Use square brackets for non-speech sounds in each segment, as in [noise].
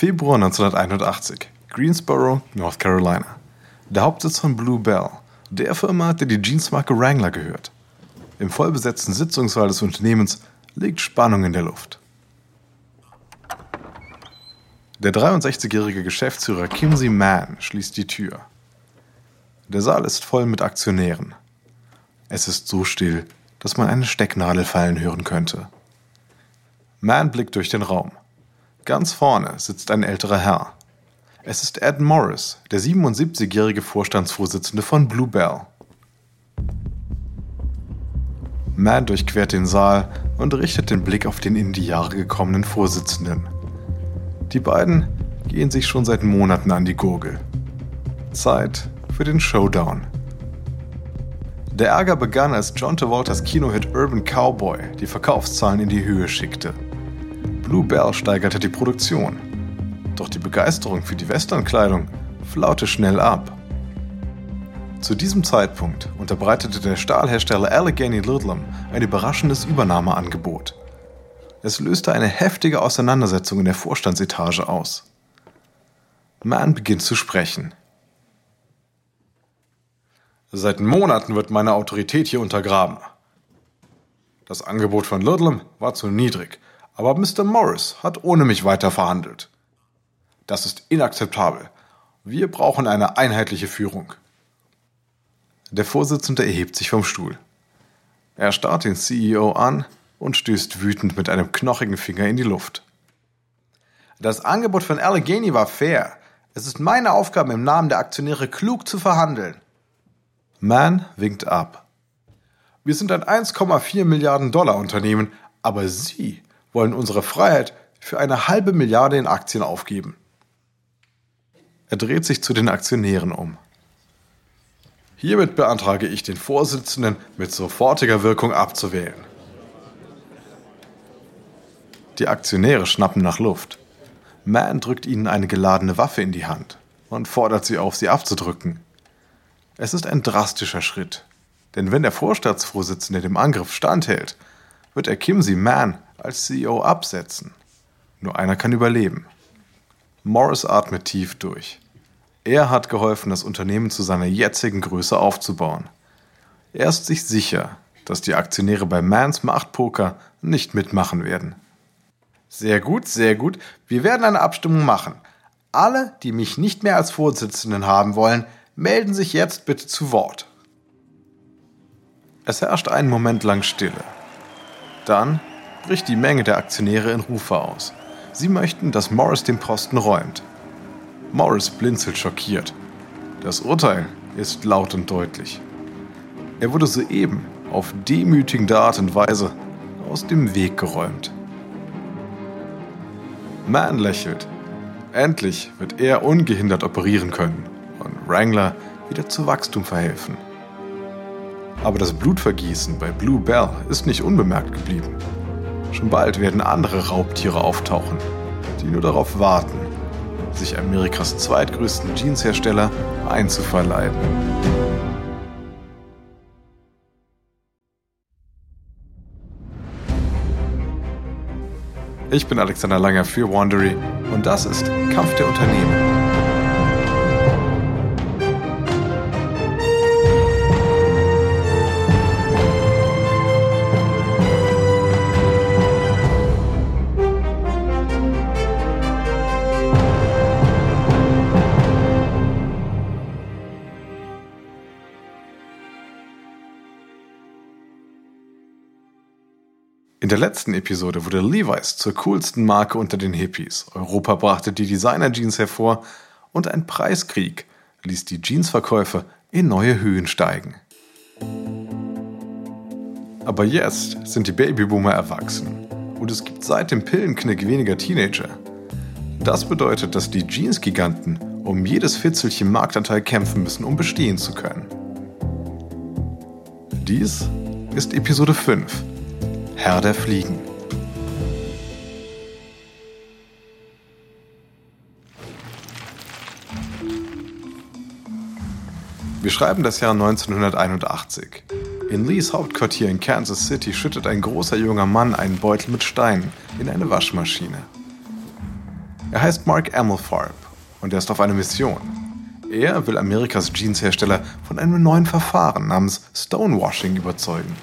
Februar 1981, Greensboro, North Carolina. Der Hauptsitz von Blue Bell, der Firma, der die Jeansmarke Wrangler gehört. Im vollbesetzten Sitzungssaal des Unternehmens liegt Spannung in der Luft. Der 63-jährige Geschäftsführer Kimsey Mann schließt die Tür. Der Saal ist voll mit Aktionären. Es ist so still, dass man eine Stecknadel fallen hören könnte. Mann blickt durch den Raum. Ganz vorne sitzt ein älterer Herr. Es ist Ed Morris, der 77-jährige Vorstandsvorsitzende von Blue Bell. Mann durchquert den Saal und richtet den Blick auf den in die Jahre gekommenen Vorsitzenden. Die beiden gehen sich schon seit Monaten an die Gurgel. Zeit für den Showdown. Der Ärger begann, als John Travoltas Kinohit Urban Cowboy die Verkaufszahlen in die Höhe schickte. Blue Bell steigerte die Produktion. Doch die Begeisterung für die Westernkleidung flaute schnell ab. Zu diesem Zeitpunkt unterbreitete der Stahlhersteller Allegheny Ludlam ein überraschendes Übernahmeangebot. Es löste eine heftige Auseinandersetzung in der Vorstandsetage aus. Mann beginnt zu sprechen. Seit Monaten wird meine Autorität hier untergraben. Das Angebot von Ludlam war zu niedrig aber Mr. Morris hat ohne mich weiter verhandelt. Das ist inakzeptabel. Wir brauchen eine einheitliche Führung. Der Vorsitzende erhebt sich vom Stuhl. Er starrt den CEO an und stößt wütend mit einem knochigen Finger in die Luft. Das Angebot von Allegheny war fair. Es ist meine Aufgabe, im Namen der Aktionäre klug zu verhandeln. Mann winkt ab. Wir sind ein 1,4 Milliarden Dollar Unternehmen, aber Sie wollen unsere Freiheit für eine halbe Milliarde in Aktien aufgeben. Er dreht sich zu den Aktionären um. Hiermit beantrage ich den Vorsitzenden mit sofortiger Wirkung abzuwählen. Die Aktionäre schnappen nach Luft. Mann drückt ihnen eine geladene Waffe in die Hand und fordert sie auf, sie abzudrücken. Es ist ein drastischer Schritt, denn wenn der Vorstandsvorsitzende dem Angriff standhält, wird er Kimsey Mann als CEO absetzen. Nur einer kann überleben. Morris atmet tief durch. Er hat geholfen, das Unternehmen zu seiner jetzigen Größe aufzubauen. Er ist sich sicher, dass die Aktionäre bei Mans Machtpoker nicht mitmachen werden. Sehr gut, sehr gut. Wir werden eine Abstimmung machen. Alle, die mich nicht mehr als Vorsitzenden haben wollen, melden sich jetzt bitte zu Wort. Es herrscht einen Moment lang Stille. Dann bricht die Menge der Aktionäre in Rufe aus. Sie möchten, dass Morris den Posten räumt. Morris blinzelt schockiert. Das Urteil ist laut und deutlich. Er wurde soeben auf demütigende Art und Weise aus dem Weg geräumt. Mann lächelt. Endlich wird er ungehindert operieren können und Wrangler wieder zu Wachstum verhelfen. Aber das Blutvergießen bei Blue Bell ist nicht unbemerkt geblieben. Schon bald werden andere Raubtiere auftauchen, die nur darauf warten, sich Amerikas zweitgrößten Jeanshersteller einzuverleiben. Ich bin Alexander Langer für Wandery und das ist Kampf der Unternehmen. Der letzten Episode wurde Levi's zur coolsten Marke unter den Hippies. Europa brachte die Designer-Jeans hervor und ein Preiskrieg ließ die Jeansverkäufe in neue Höhen steigen. Aber jetzt sind die Babyboomer erwachsen und es gibt seit dem Pillenknick weniger Teenager. Das bedeutet, dass die Jeans-Giganten um jedes Fitzelchen Marktanteil kämpfen müssen, um bestehen zu können. Dies ist Episode 5 Herr der Fliegen. Wir schreiben das Jahr 1981. In Lees Hauptquartier in Kansas City schüttet ein großer junger Mann einen Beutel mit Steinen in eine Waschmaschine. Er heißt Mark Amelfarb und er ist auf einer Mission. Er will Amerikas Jeanshersteller von einem neuen Verfahren namens Stonewashing überzeugen.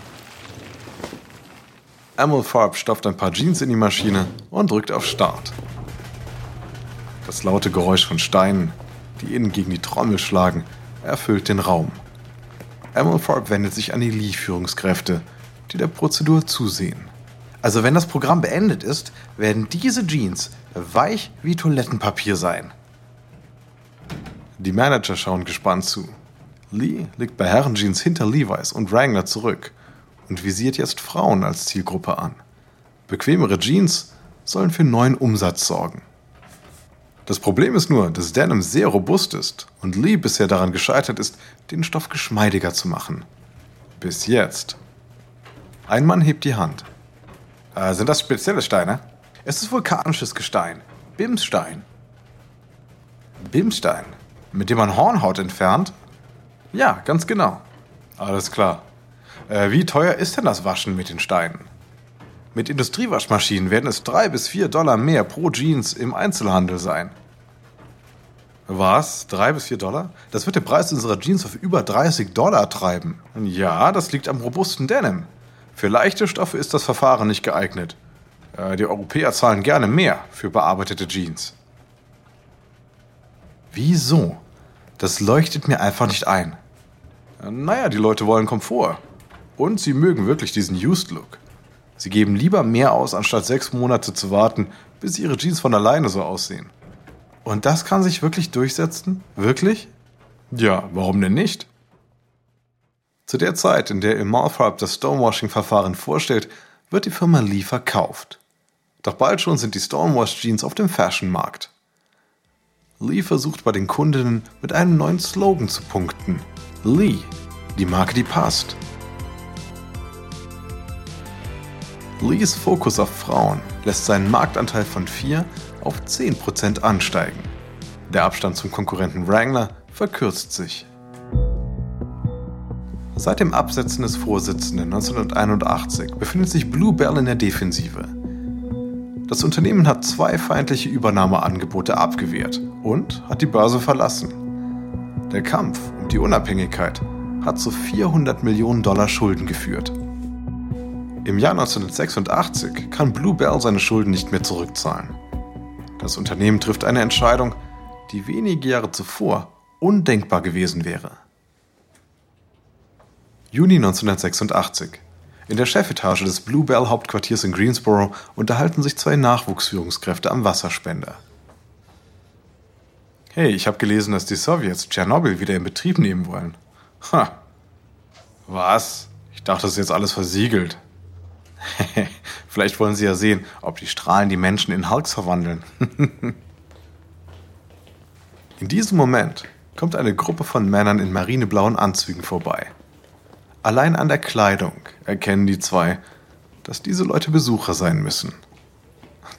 Amelfarb stopft ein paar Jeans in die Maschine und drückt auf Start. Das laute Geräusch von Steinen, die innen gegen die Trommel schlagen, erfüllt den Raum. Amelfarb wendet sich an die Lee-Führungskräfte, die der Prozedur zusehen. Also wenn das Programm beendet ist, werden diese Jeans weich wie Toilettenpapier sein. Die Manager schauen gespannt zu. Lee liegt bei Herrenjeans hinter Levi's und Wrangler zurück und visiert jetzt Frauen als Zielgruppe an. Bequemere Jeans sollen für neuen Umsatz sorgen. Das Problem ist nur, dass Denim sehr robust ist und Lee bisher daran gescheitert ist, den Stoff geschmeidiger zu machen. Bis jetzt. Ein Mann hebt die Hand. Äh, sind das spezielle Steine? Es ist vulkanisches Gestein. Bimsstein. Bimstein? Mit dem man Hornhaut entfernt? Ja, ganz genau. Alles klar. Äh, wie teuer ist denn das Waschen mit den Steinen? Mit Industriewaschmaschinen werden es drei bis vier Dollar mehr pro Jeans im Einzelhandel sein. Was? Drei bis vier Dollar? Das wird den Preis unserer Jeans auf über 30 Dollar treiben. Ja, das liegt am robusten Denim. Für leichte Stoffe ist das Verfahren nicht geeignet. Äh, die Europäer zahlen gerne mehr für bearbeitete Jeans. Wieso? Das leuchtet mir einfach nicht ein. Naja, die Leute wollen Komfort. Und sie mögen wirklich diesen Used Look. Sie geben lieber mehr aus, anstatt sechs Monate zu warten, bis ihre Jeans von alleine so aussehen. Und das kann sich wirklich durchsetzen? Wirklich? Ja, warum denn nicht? Zu der Zeit, in der Imalfarb das Stonewashing-Verfahren vorstellt, wird die Firma Lee verkauft. Doch bald schon sind die Stonewash-Jeans auf dem Fashion-Markt. Lee versucht bei den Kundinnen mit einem neuen Slogan zu punkten. Lee, die Marke, die passt. Lees Fokus auf Frauen lässt seinen Marktanteil von 4 auf 10% ansteigen. Der Abstand zum Konkurrenten Wrangler verkürzt sich. Seit dem Absetzen des Vorsitzenden 1981 befindet sich Blue Bell in der Defensive. Das Unternehmen hat zwei feindliche Übernahmeangebote abgewehrt und hat die Börse verlassen. Der Kampf um die Unabhängigkeit hat zu 400 Millionen Dollar Schulden geführt. Im Jahr 1986 kann Blue Bell seine Schulden nicht mehr zurückzahlen. Das Unternehmen trifft eine Entscheidung, die wenige Jahre zuvor undenkbar gewesen wäre. Juni 1986 in der Chefetage des Bluebell Hauptquartiers in Greensboro unterhalten sich zwei Nachwuchsführungskräfte am Wasserspender. Hey, ich habe gelesen, dass die Sowjets Tschernobyl wieder in Betrieb nehmen wollen. Ha. Was? Ich dachte, das ist jetzt alles versiegelt. [laughs] Vielleicht wollen sie ja sehen, ob die Strahlen die Menschen in Hulks verwandeln. [laughs] in diesem Moment kommt eine Gruppe von Männern in marineblauen Anzügen vorbei. Allein an der Kleidung erkennen die zwei, dass diese Leute Besucher sein müssen.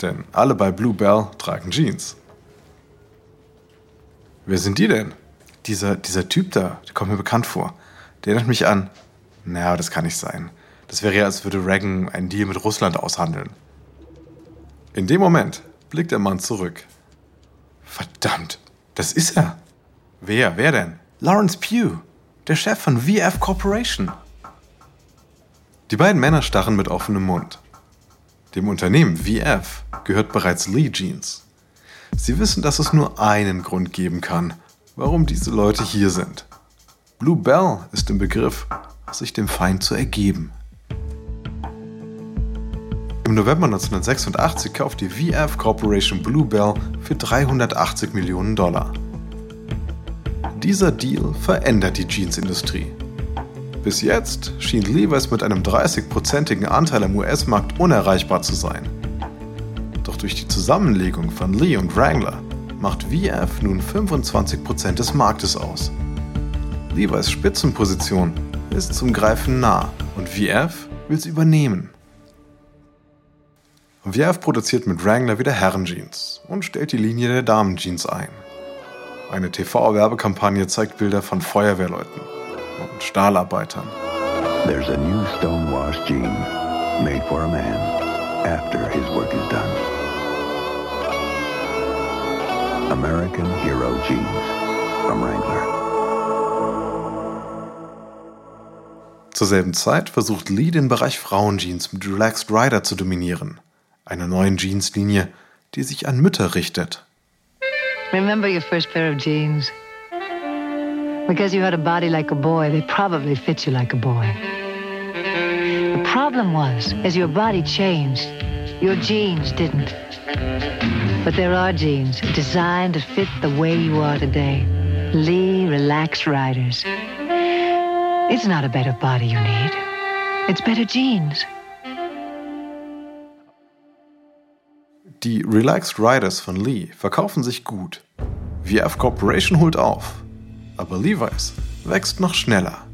Denn alle bei Blue Bell tragen Jeans. Wer sind die denn? Dieser, dieser Typ da, der kommt mir bekannt vor. Der erinnert mich an. Naja, das kann nicht sein. Das wäre ja, als würde Reagan einen Deal mit Russland aushandeln. In dem Moment blickt der Mann zurück. Verdammt, das ist er. Wer, wer denn? Lawrence Pugh der Chef von VF Corporation. Die beiden Männer starren mit offenem Mund. Dem Unternehmen VF gehört bereits Lee Jeans. Sie wissen, dass es nur einen Grund geben kann, warum diese Leute hier sind. Blue Bell ist im Begriff, sich dem Feind zu ergeben. Im November 1986 kauft die VF Corporation Blue Bell für 380 Millionen Dollar. Dieser Deal verändert die Jeansindustrie. Bis jetzt schien Levi's mit einem 30-prozentigen Anteil am US-Markt unerreichbar zu sein. Doch durch die Zusammenlegung von Lee und Wrangler macht VF nun 25% des Marktes aus. Levi's Spitzenposition ist zum Greifen nah und VF will sie übernehmen. VF produziert mit Wrangler wieder Herrenjeans und stellt die Linie der Damenjeans ein. Eine TV-Werbekampagne zeigt Bilder von Feuerwehrleuten und Stahlarbeitern. There's a new stonewash jean made for a man after his work is done. American Hero Jeans from Wrangler. Zur selben Zeit versucht Lee den Bereich Frauenjeans mit Relaxed Rider zu dominieren, einer neuen Jeanslinie, die sich an Mütter richtet. Remember your first pair of jeans? Because you had a body like a boy, they probably fit you like a boy. The problem was, as your body changed, your jeans didn't. But there are jeans designed to fit the way you are today. Lee Relaxed Riders. It's not a better body you need. It's better jeans. Die Relaxed Riders von Lee verkaufen sich gut. VF Corporation holt auf. Aber Levi's wächst noch schneller.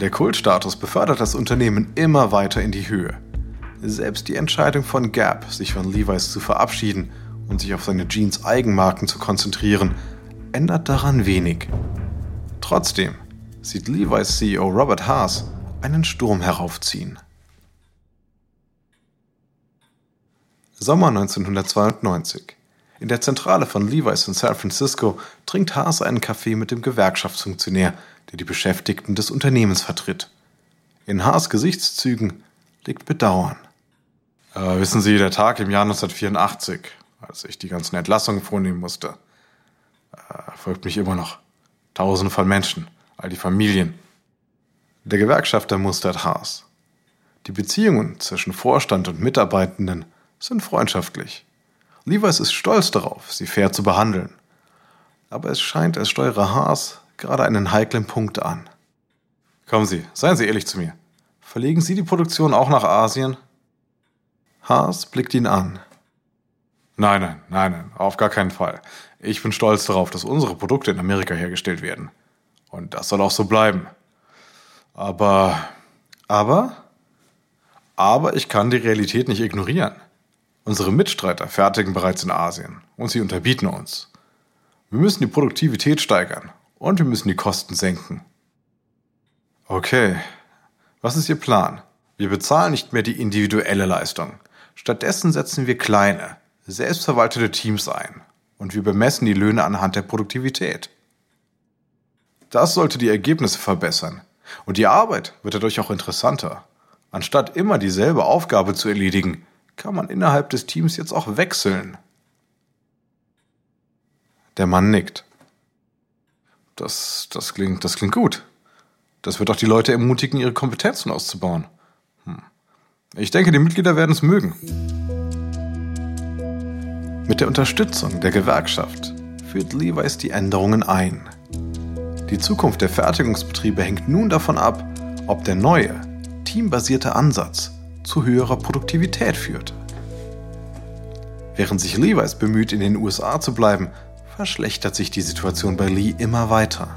Der Kultstatus befördert das Unternehmen immer weiter in die Höhe. Selbst die Entscheidung von Gap, sich von Levi's zu verabschieden und sich auf seine Jeans-Eigenmarken zu konzentrieren, ändert daran wenig. Trotzdem sieht Levi's CEO Robert Haas einen Sturm heraufziehen. Sommer 1992. In der Zentrale von Levi's in San Francisco trinkt Haas einen Kaffee mit dem Gewerkschaftsfunktionär, der die Beschäftigten des Unternehmens vertritt. In Haas Gesichtszügen liegt Bedauern. Äh, wissen Sie, der Tag im Jahr 1984, als ich die ganzen Entlassungen vornehmen musste, äh, folgt mich immer noch. Tausende von Menschen all die Familien. Der Gewerkschafter mustert Haas. Die Beziehungen zwischen Vorstand und Mitarbeitenden sind freundschaftlich. Levi's ist stolz darauf, sie fair zu behandeln. Aber es scheint, es steuere Haas gerade einen heiklen Punkt an. Kommen Sie, seien Sie ehrlich zu mir. Verlegen Sie die Produktion auch nach Asien? Haas blickt ihn an. Nein, nein, nein, nein, auf gar keinen Fall. Ich bin stolz darauf, dass unsere Produkte in Amerika hergestellt werden. Und das soll auch so bleiben. Aber, aber, aber ich kann die Realität nicht ignorieren. Unsere Mitstreiter fertigen bereits in Asien und sie unterbieten uns. Wir müssen die Produktivität steigern und wir müssen die Kosten senken. Okay, was ist Ihr Plan? Wir bezahlen nicht mehr die individuelle Leistung. Stattdessen setzen wir kleine, selbstverwaltete Teams ein und wir bemessen die Löhne anhand der Produktivität. Das sollte die Ergebnisse verbessern. Und die Arbeit wird dadurch auch interessanter. Anstatt immer dieselbe Aufgabe zu erledigen, kann man innerhalb des Teams jetzt auch wechseln. Der Mann nickt. Das, das, klingt, das klingt gut. Das wird auch die Leute ermutigen, ihre Kompetenzen auszubauen. Hm. Ich denke, die Mitglieder werden es mögen. Mit der Unterstützung der Gewerkschaft führt Levi's die Änderungen ein. Die Zukunft der Fertigungsbetriebe hängt nun davon ab, ob der neue, teambasierte Ansatz zu höherer Produktivität führt. Während sich Levi's bemüht, in den USA zu bleiben, verschlechtert sich die Situation bei Lee immer weiter.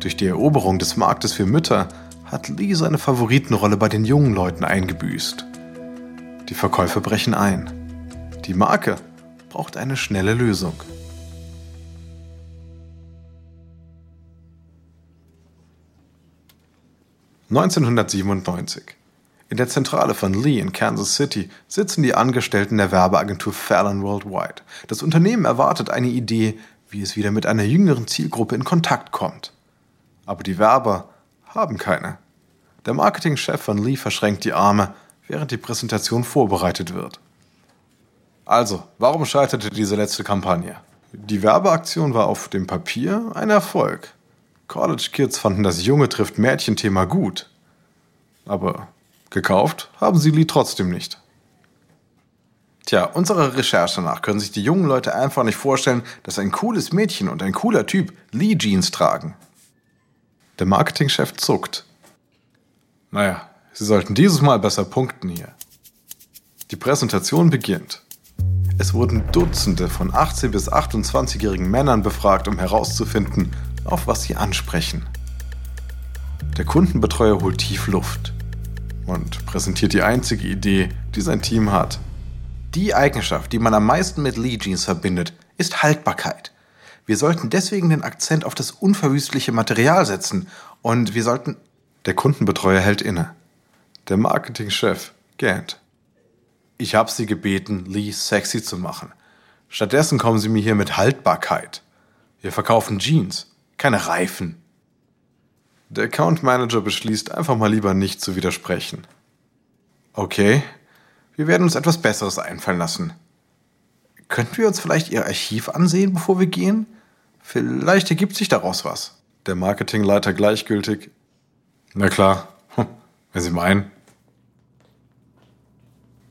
Durch die Eroberung des Marktes für Mütter hat Lee seine Favoritenrolle bei den jungen Leuten eingebüßt. Die Verkäufe brechen ein. Die Marke braucht eine schnelle Lösung. 1997. In der Zentrale von Lee in Kansas City sitzen die Angestellten der Werbeagentur Fallon Worldwide. Das Unternehmen erwartet eine Idee, wie es wieder mit einer jüngeren Zielgruppe in Kontakt kommt. Aber die Werber haben keine. Der Marketingchef von Lee verschränkt die Arme, während die Präsentation vorbereitet wird. Also, warum scheiterte diese letzte Kampagne? Die Werbeaktion war auf dem Papier ein Erfolg. College Kids fanden das Junge trifft Mädchen-Thema gut. Aber gekauft haben sie Lee trotzdem nicht. Tja, unserer Recherche nach können sich die jungen Leute einfach nicht vorstellen, dass ein cooles Mädchen und ein cooler Typ Lee Jeans tragen. Der Marketingchef zuckt. Naja, Sie sollten dieses Mal besser punkten hier. Die Präsentation beginnt. Es wurden Dutzende von 18- bis 28-jährigen Männern befragt, um herauszufinden, auf was sie ansprechen. Der Kundenbetreuer holt tief Luft und präsentiert die einzige Idee, die sein Team hat. Die Eigenschaft, die man am meisten mit Lee Jeans verbindet, ist Haltbarkeit. Wir sollten deswegen den Akzent auf das unverwüstliche Material setzen und wir sollten. Der Kundenbetreuer hält inne. Der Marketingchef gähnt. Ich habe sie gebeten, Lee sexy zu machen. Stattdessen kommen sie mir hier mit Haltbarkeit. Wir verkaufen Jeans, keine Reifen. Der Account Manager beschließt einfach mal lieber nicht zu widersprechen. Okay, wir werden uns etwas Besseres einfallen lassen. Könnten wir uns vielleicht Ihr Archiv ansehen, bevor wir gehen? Vielleicht ergibt sich daraus was. Der Marketingleiter gleichgültig. Na klar, hm, wenn Sie meinen.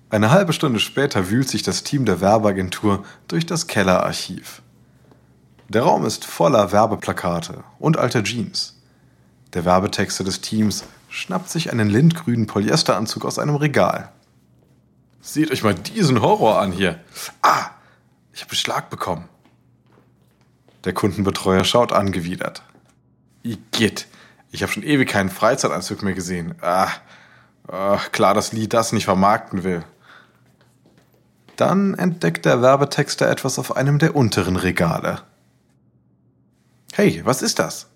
Eine halbe Stunde später wühlt sich das Team der Werbeagentur durch das Kellerarchiv. Der Raum ist voller Werbeplakate und alter Jeans. Der Werbetexter des Teams schnappt sich einen lindgrünen Polyesteranzug aus einem Regal. Seht euch mal diesen Horror an hier. Ah, ich habe Beschlag bekommen. Der Kundenbetreuer schaut angewidert. Igitt, ich habe schon ewig keinen Freizeitanzug mehr gesehen. Ah, ah, klar, dass Lee das nicht vermarkten will. Dann entdeckt der Werbetexter etwas auf einem der unteren Regale. Hey, was ist das?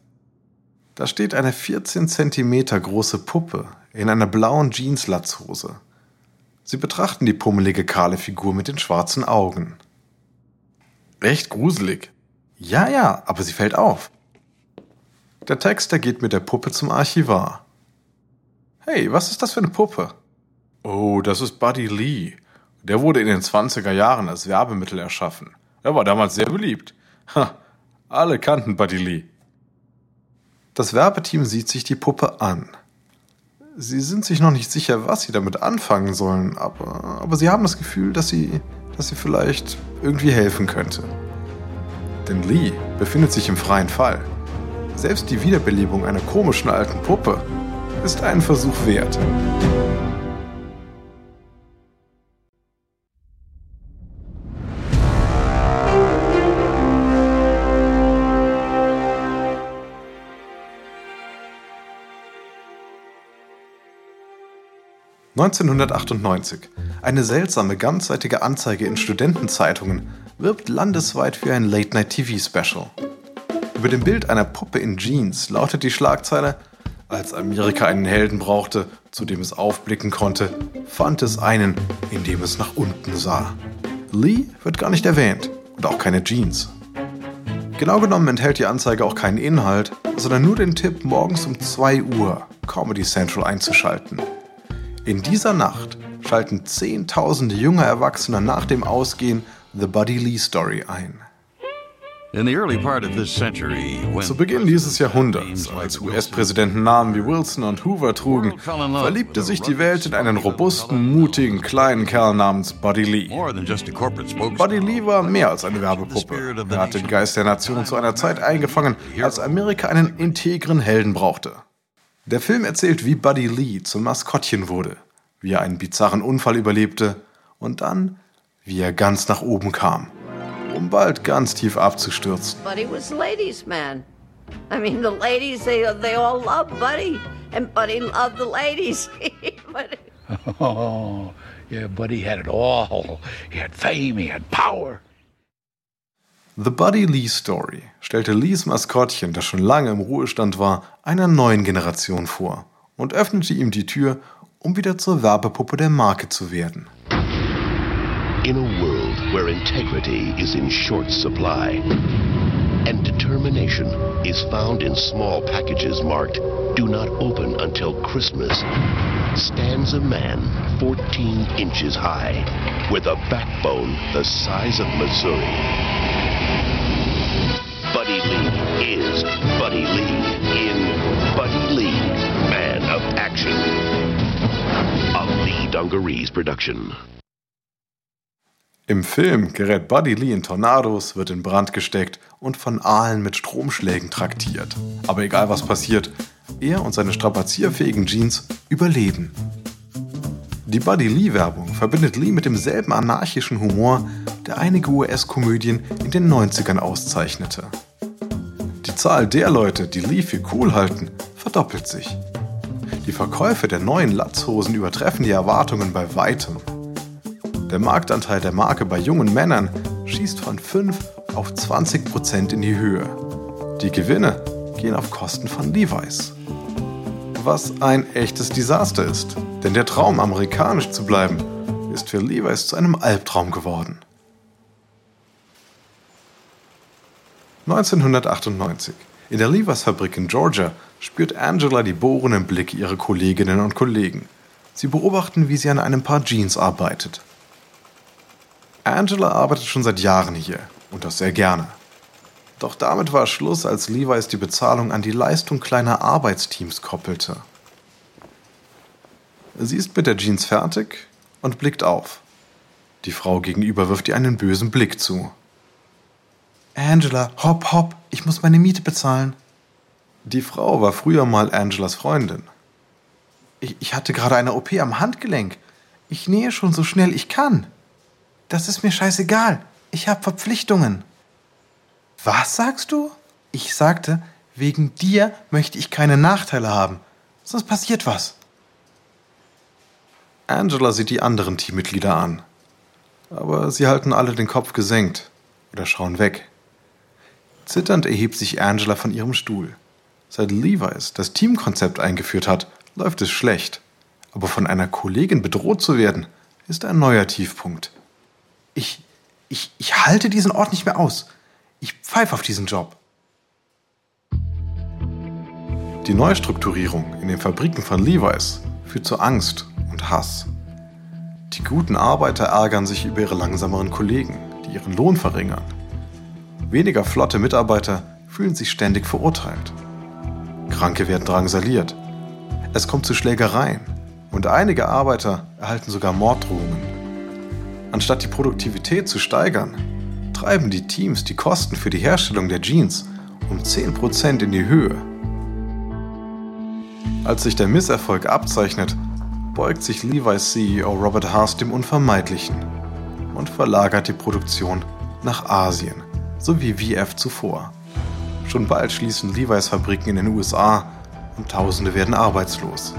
Da steht eine 14 Zentimeter große Puppe in einer blauen Jeans-Latzhose. Sie betrachten die pummelige kahle Figur mit den schwarzen Augen. Recht gruselig. Ja, ja, aber sie fällt auf. Der Texter geht mit der Puppe zum Archivar. Hey, was ist das für eine Puppe? Oh, das ist Buddy Lee. Der wurde in den 20er Jahren als Werbemittel erschaffen. Er war damals sehr beliebt. Ha, alle kannten Buddy Lee. Das Werbeteam sieht sich die Puppe an. Sie sind sich noch nicht sicher, was sie damit anfangen sollen, aber, aber sie haben das Gefühl, dass sie, dass sie vielleicht irgendwie helfen könnte. Denn Lee befindet sich im freien Fall. Selbst die Wiederbelebung einer komischen alten Puppe ist einen Versuch wert. 1998. Eine seltsame ganzseitige Anzeige in Studentenzeitungen wirbt landesweit für ein Late-Night-TV-Special. Über dem Bild einer Puppe in Jeans lautet die Schlagzeile Als Amerika einen Helden brauchte, zu dem es aufblicken konnte, fand es einen, in dem es nach unten sah. Lee wird gar nicht erwähnt und auch keine Jeans. Genau genommen enthält die Anzeige auch keinen Inhalt, sondern nur den Tipp, morgens um 2 Uhr Comedy Central einzuschalten. In dieser Nacht schalten Zehntausende junger Erwachsener nach dem Ausgehen The Buddy Lee Story ein. Zu Beginn dieses Jahrhunderts, als US-Präsidenten Namen wie Wilson und Hoover trugen, verliebte sich die Welt in einen robusten, mutigen, kleinen Kerl namens Buddy Lee. Buddy Lee war mehr als eine Werbepuppe. Er hat den Geist der Nation zu einer Zeit eingefangen, als Amerika einen integren Helden brauchte. Der Film erzählt, wie Buddy Lee zum Maskottchen wurde, wie er einen bizarren Unfall überlebte und dann, wie er ganz nach oben kam, um bald ganz tief abzustürzen. Buddy was ladies man. I mean the ladies they they all love Buddy and Buddy loved the ladies. [laughs] [laughs] oh, yeah, Buddy had it all. He had fame, he had power. The Buddy Lee Story stellte Lees Maskottchen, das schon lange im Ruhestand war, einer neuen Generation vor und öffnete ihm die Tür, um wieder zur Werbepuppe der Marke zu werden. In a world where integrity is in short supply and determination is found in small packages marked do not open until Christmas stands a man 14 inches high with a backbone the size of Missouri. Buddy Lee is Buddy Lee in Buddy Lee, Man of Action. A Lee Dungarees production. Im Film gerät Buddy Lee in Tornados, wird in Brand gesteckt und von Aalen mit Stromschlägen traktiert. Aber egal was passiert, er und seine strapazierfähigen Jeans überleben. Die Buddy Lee-Werbung verbindet Lee mit demselben anarchischen Humor, der einige US-Komödien in den 90ern auszeichnete. Die Zahl der Leute, die Lee für cool halten, verdoppelt sich. Die Verkäufe der neuen Latzhosen übertreffen die Erwartungen bei weitem. Der Marktanteil der Marke bei jungen Männern schießt von 5 auf 20 Prozent in die Höhe. Die Gewinne gehen auf Kosten von Levi's. Was ein echtes Desaster ist, denn der Traum, amerikanisch zu bleiben, ist für Levi's zu einem Albtraum geworden. 1998. In der Levi's Fabrik in Georgia spürt Angela die bohrenden Blicke ihrer Kolleginnen und Kollegen. Sie beobachten, wie sie an einem Paar Jeans arbeitet. Angela arbeitet schon seit Jahren hier und das sehr gerne. Doch damit war Schluss, als Levi's die Bezahlung an die Leistung kleiner Arbeitsteams koppelte. Sie ist mit der Jeans fertig und blickt auf. Die Frau gegenüber wirft ihr einen bösen Blick zu. Angela, hopp, hopp, ich muss meine Miete bezahlen. Die Frau war früher mal Angelas Freundin. Ich, ich hatte gerade eine OP am Handgelenk. Ich nähe schon so schnell ich kann. Das ist mir scheißegal. Ich habe Verpflichtungen. Was sagst du? Ich sagte, wegen dir möchte ich keine Nachteile haben. Sonst passiert was. Angela sieht die anderen Teammitglieder an. Aber sie halten alle den Kopf gesenkt oder schauen weg. Zitternd erhebt sich Angela von ihrem Stuhl. Seit Levi's das Teamkonzept eingeführt hat, läuft es schlecht. Aber von einer Kollegin bedroht zu werden, ist ein neuer Tiefpunkt. Ich, ich, ich halte diesen Ort nicht mehr aus. Ich pfeife auf diesen Job. Die Neustrukturierung in den Fabriken von Levi's führt zu Angst und Hass. Die guten Arbeiter ärgern sich über ihre langsameren Kollegen, die ihren Lohn verringern. Weniger flotte Mitarbeiter fühlen sich ständig verurteilt. Kranke werden drangsaliert. Es kommt zu Schlägereien und einige Arbeiter erhalten sogar Morddrohungen. Anstatt die Produktivität zu steigern, treiben die Teams die Kosten für die Herstellung der Jeans um 10% in die Höhe. Als sich der Misserfolg abzeichnet, beugt sich Levi's CEO Robert Haas dem Unvermeidlichen und verlagert die Produktion nach Asien so wie VF zuvor. Schon bald schließen Levi's Fabriken in den USA und Tausende werden arbeitslos.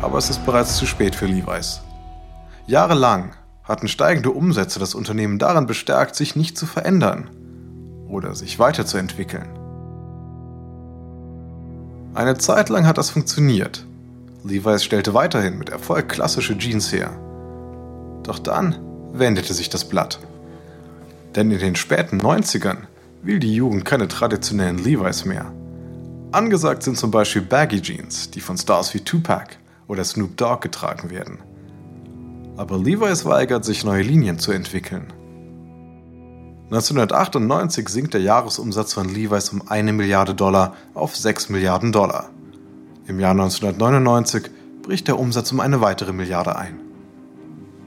Aber es ist bereits zu spät für Levi's. Jahrelang hatten steigende Umsätze das Unternehmen daran bestärkt, sich nicht zu verändern oder sich weiterzuentwickeln. Eine Zeit lang hat das funktioniert. Levi's stellte weiterhin mit Erfolg klassische Jeans her. Doch dann wendete sich das Blatt. Denn in den späten 90ern will die Jugend keine traditionellen Levi's mehr. Angesagt sind zum Beispiel Baggy Jeans, die von Stars wie Tupac oder Snoop Dogg getragen werden. Aber Levi's weigert sich, neue Linien zu entwickeln. 1998 sinkt der Jahresumsatz von Levi's um eine Milliarde Dollar auf 6 Milliarden Dollar. Im Jahr 1999 bricht der Umsatz um eine weitere Milliarde ein.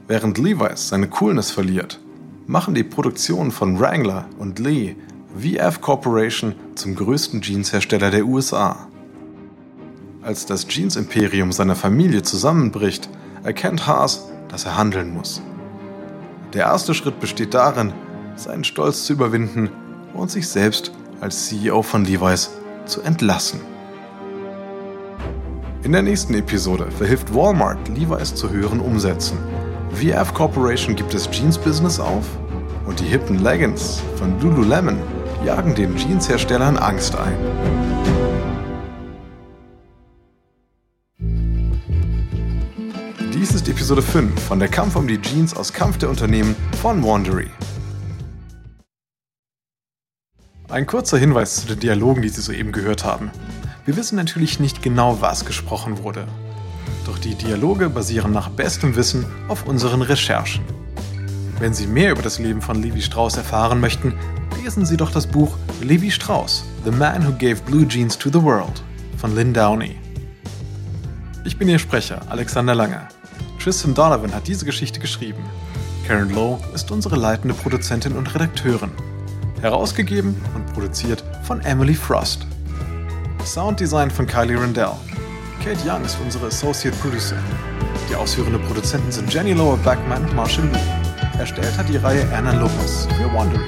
Während Levi's seine Coolness verliert, machen die Produktion von Wrangler und Lee VF Corporation zum größten Jeanshersteller der USA. Als das Jeans-Imperium seiner Familie zusammenbricht, erkennt Haas, dass er handeln muss. Der erste Schritt besteht darin, seinen Stolz zu überwinden und sich selbst als CEO von Levi's zu entlassen. In der nächsten Episode verhilft Walmart Levi's zu höheren Umsätzen VF Corporation gibt das Jeans-Business auf und die hippen Leggings von Lululemon jagen den Jeans-Herstellern Angst ein. Episode 5 von Der Kampf um die Jeans aus Kampf der Unternehmen von Wandery. Ein kurzer Hinweis zu den Dialogen, die Sie soeben gehört haben. Wir wissen natürlich nicht genau, was gesprochen wurde. Doch die Dialoge basieren nach bestem Wissen auf unseren Recherchen. Wenn Sie mehr über das Leben von Levi Strauss erfahren möchten, lesen Sie doch das Buch Levi Strauss, The Man Who Gave Blue Jeans to the World von Lynn Downey. Ich bin Ihr Sprecher, Alexander Lange. Tristan Donovan hat diese Geschichte geschrieben. Karen Lowe ist unsere leitende Produzentin und Redakteurin. Herausgegeben und produziert von Emily Frost. Sounddesign von Kylie Rendell. Kate Young ist unsere Associate Producer. Die ausführenden Produzenten sind Jenny Lower Backman und Marshall Lee. Erstellt hat die Reihe Anna Lopez für Wandering.